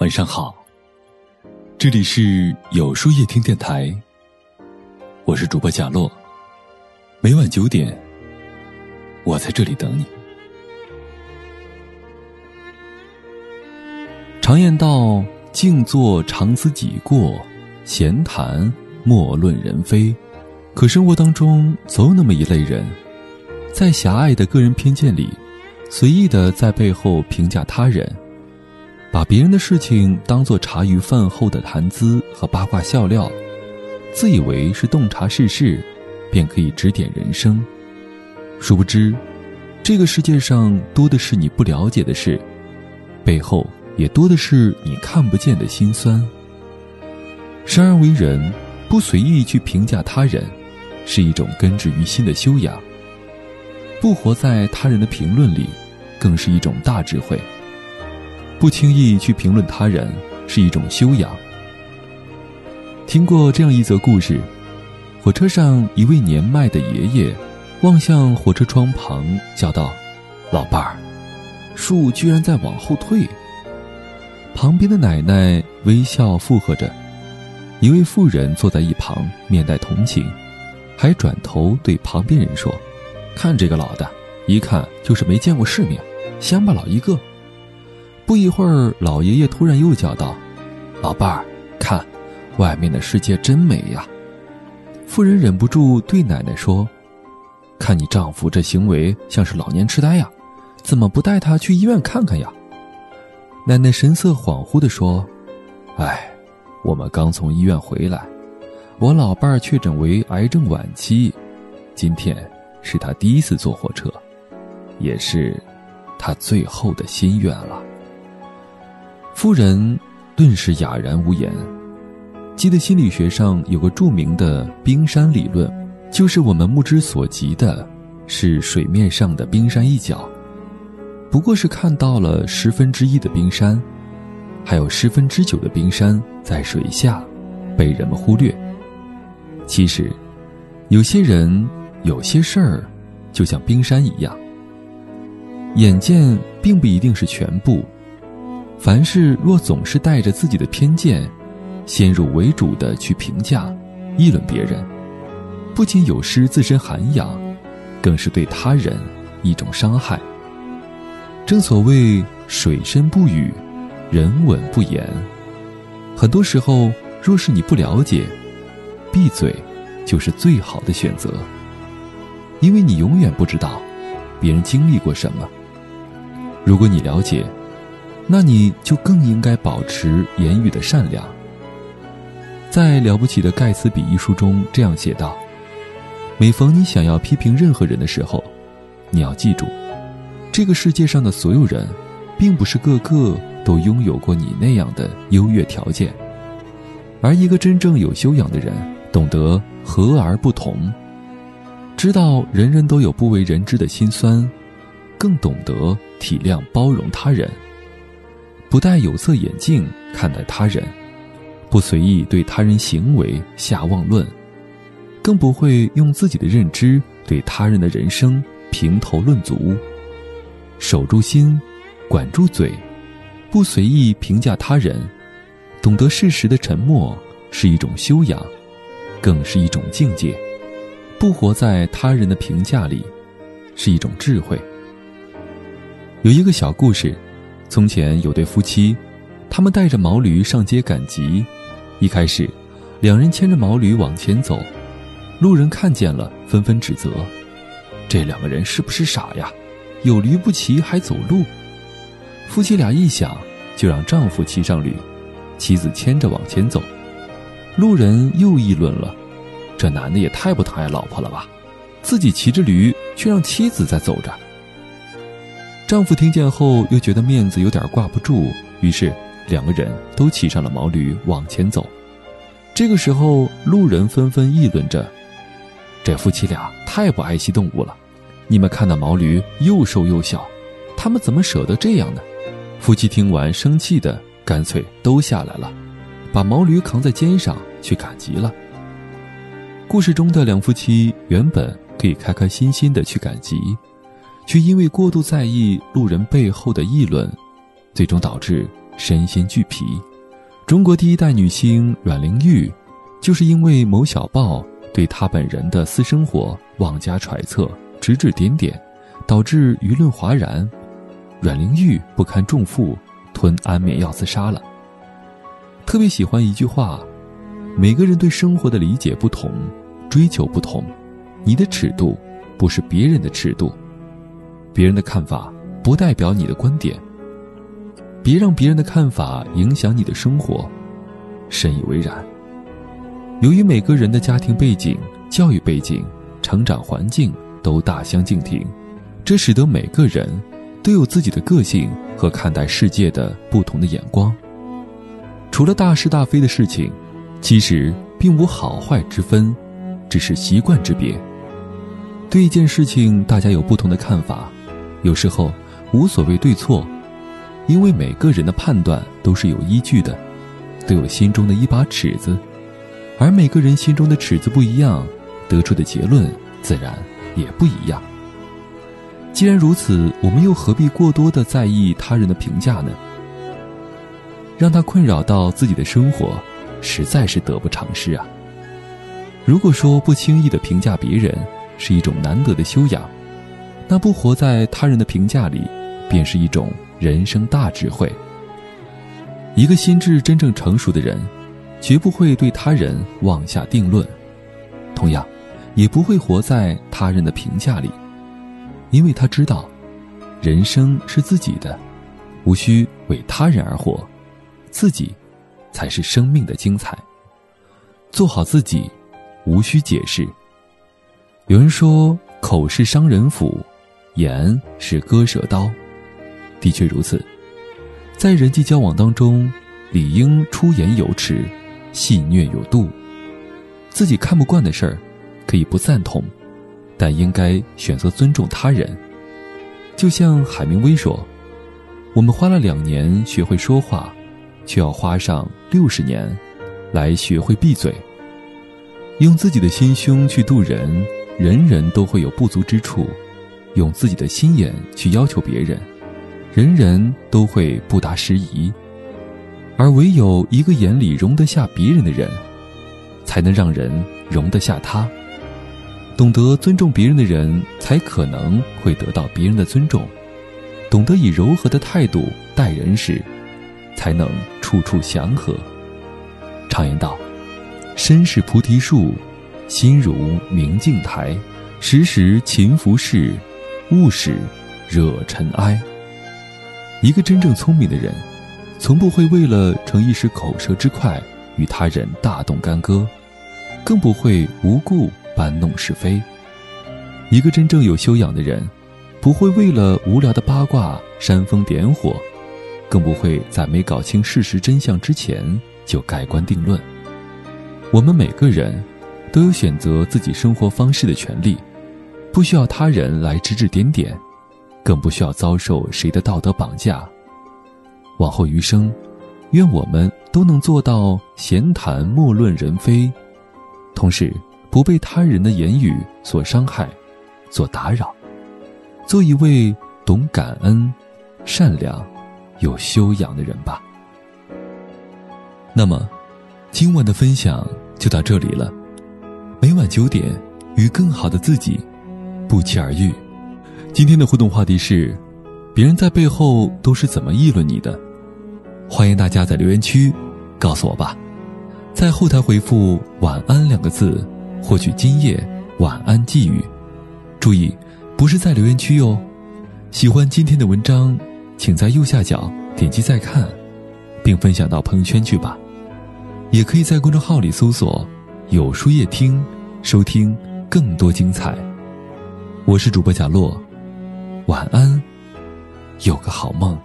晚上好，这里是有书夜听电台，我是主播贾洛。每晚九点，我在这里等你。常言道：“静坐常思己过，闲谈莫论人非。”可生活当中总有那么一类人，在狭隘的个人偏见里，随意的在背后评价他人，把别人的事情当做茶余饭后的谈资和八卦笑料，自以为是洞察世事，便可以指点人生。殊不知，这个世界上多的是你不了解的事，背后也多的是你看不见的辛酸。生而为人，不随意去评价他人。是一种根植于心的修养。不活在他人的评论里，更是一种大智慧。不轻易去评论他人，是一种修养。听过这样一则故事：火车上一位年迈的爷爷，望向火车窗旁，叫道：“老伴儿，树居然在往后退。”旁边的奶奶微笑附和着，一位妇人坐在一旁，面带同情。还转头对旁边人说：“看这个老的，一看就是没见过世面，乡巴佬一个。”不一会儿，老爷爷突然又叫道：“老伴儿，看，外面的世界真美呀！”妇人忍不住对奶奶说：“看你丈夫这行为像是老年痴呆呀，怎么不带他去医院看看呀？”奶奶神色恍惚地说：“哎，我们刚从医院回来。”我老伴儿确诊为癌症晚期，今天是他第一次坐火车，也是他最后的心愿了。夫人顿时哑然无言。记得心理学上有个著名的冰山理论，就是我们目之所及的，是水面上的冰山一角，不过是看到了十分之一的冰山，还有十分之九的冰山在水下，被人们忽略。其实，有些人、有些事儿，就像冰山一样。眼见并不一定是全部。凡事若总是带着自己的偏见，先入为主的去评价、议论别人，不仅有失自身涵养，更是对他人一种伤害。正所谓水深不语，人稳不言。很多时候，若是你不了解。闭嘴，就是最好的选择，因为你永远不知道别人经历过什么。如果你了解，那你就更应该保持言语的善良。在《了不起的盖茨比》一书中这样写道：每逢你想要批评任何人的时候，你要记住，这个世界上的所有人，并不是个个都拥有过你那样的优越条件，而一个真正有修养的人。懂得和而不同，知道人人都有不为人知的辛酸，更懂得体谅包容他人。不戴有色眼镜看待他人，不随意对他人行为下妄论，更不会用自己的认知对他人的人生评头论足。守住心，管住嘴，不随意评价他人，懂得适时的沉默是一种修养。更是一种境界，不活在他人的评价里，是一种智慧。有一个小故事：从前有对夫妻，他们带着毛驴上街赶集。一开始，两人牵着毛驴往前走，路人看见了，纷纷指责：“这两个人是不是傻呀？有驴不骑还走路？”夫妻俩一想，就让丈夫骑上驴，妻子牵着往前走。路人又议论了：“这男的也太不疼爱老婆了吧，自己骑着驴，却让妻子在走着。”丈夫听见后又觉得面子有点挂不住，于是两个人都骑上了毛驴往前走。这个时候，路人纷纷议论着：“这夫妻俩太不爱惜动物了！你们看那毛驴又瘦又小，他们怎么舍得这样呢？”夫妻听完，生气的干脆都下来了，把毛驴扛在肩上。去赶集了。故事中的两夫妻原本可以开开心心的去赶集，却因为过度在意路人背后的议论，最终导致身心俱疲。中国第一代女星阮玲玉，就是因为某小报对她本人的私生活妄加揣测、指指点点，导致舆论哗然。阮玲玉不堪重负，吞安眠药自杀了。特别喜欢一句话：每个人对生活的理解不同，追求不同，你的尺度不是别人的尺度，别人的看法不代表你的观点。别让别人的看法影响你的生活，深以为然。由于每个人的家庭背景、教育背景、成长环境都大相径庭，这使得每个人都有自己的个性和看待世界的不同的眼光。除了大是大非的事情，其实并无好坏之分，只是习惯之别。对一件事情，大家有不同的看法，有时候无所谓对错。因为每个人的判断都是有依据的，都有心中的一把尺子，而每个人心中的尺子不一样，得出的结论自然也不一样。既然如此，我们又何必过多的在意他人的评价呢？让他困扰到自己的生活，实在是得不偿失啊。如果说不轻易的评价别人是一种难得的修养，那不活在他人的评价里，便是一种。人生大智慧。一个心智真正成熟的人，绝不会对他人妄下定论，同样，也不会活在他人的评价里，因为他知道，人生是自己的，无需为他人而活，自己，才是生命的精彩。做好自己，无需解释。有人说，口是伤人斧，言是割舌刀。的确如此，在人际交往当中，理应出言有尺，戏谑有度。自己看不惯的事儿，可以不赞同，但应该选择尊重他人。就像海明威说：“我们花了两年学会说话，却要花上六十年，来学会闭嘴。”用自己的心胸去度人，人人都会有不足之处；用自己的心眼去要求别人。人人都会不达时宜，而唯有一个眼里容得下别人的人，才能让人容得下他。懂得尊重别人的人，才可能会得到别人的尊重；懂得以柔和的态度待人时，才能处处祥和。常言道：“身是菩提树，心如明镜台，时时勤拂拭，勿使惹尘埃。”一个真正聪明的人，从不会为了逞一时口舌之快与他人大动干戈，更不会无故搬弄是非。一个真正有修养的人，不会为了无聊的八卦煽风点火，更不会在没搞清事实真相之前就盖棺定论。我们每个人都有选择自己生活方式的权利，不需要他人来指指点点。更不需要遭受谁的道德绑架。往后余生，愿我们都能做到闲谈莫论人非，同时不被他人的言语所伤害、所打扰，做一位懂感恩、善良、有修养的人吧。那么，今晚的分享就到这里了。每晚九点，与更好的自己不期而遇。今天的互动话题是：别人在背后都是怎么议论你的？欢迎大家在留言区告诉我吧。在后台回复“晚安”两个字，获取今夜晚安寄语。注意，不是在留言区哟。喜欢今天的文章，请在右下角点击再看，并分享到朋友圈去吧。也可以在公众号里搜索“有书夜听”，收听更多精彩。我是主播贾洛。晚安，有个好梦。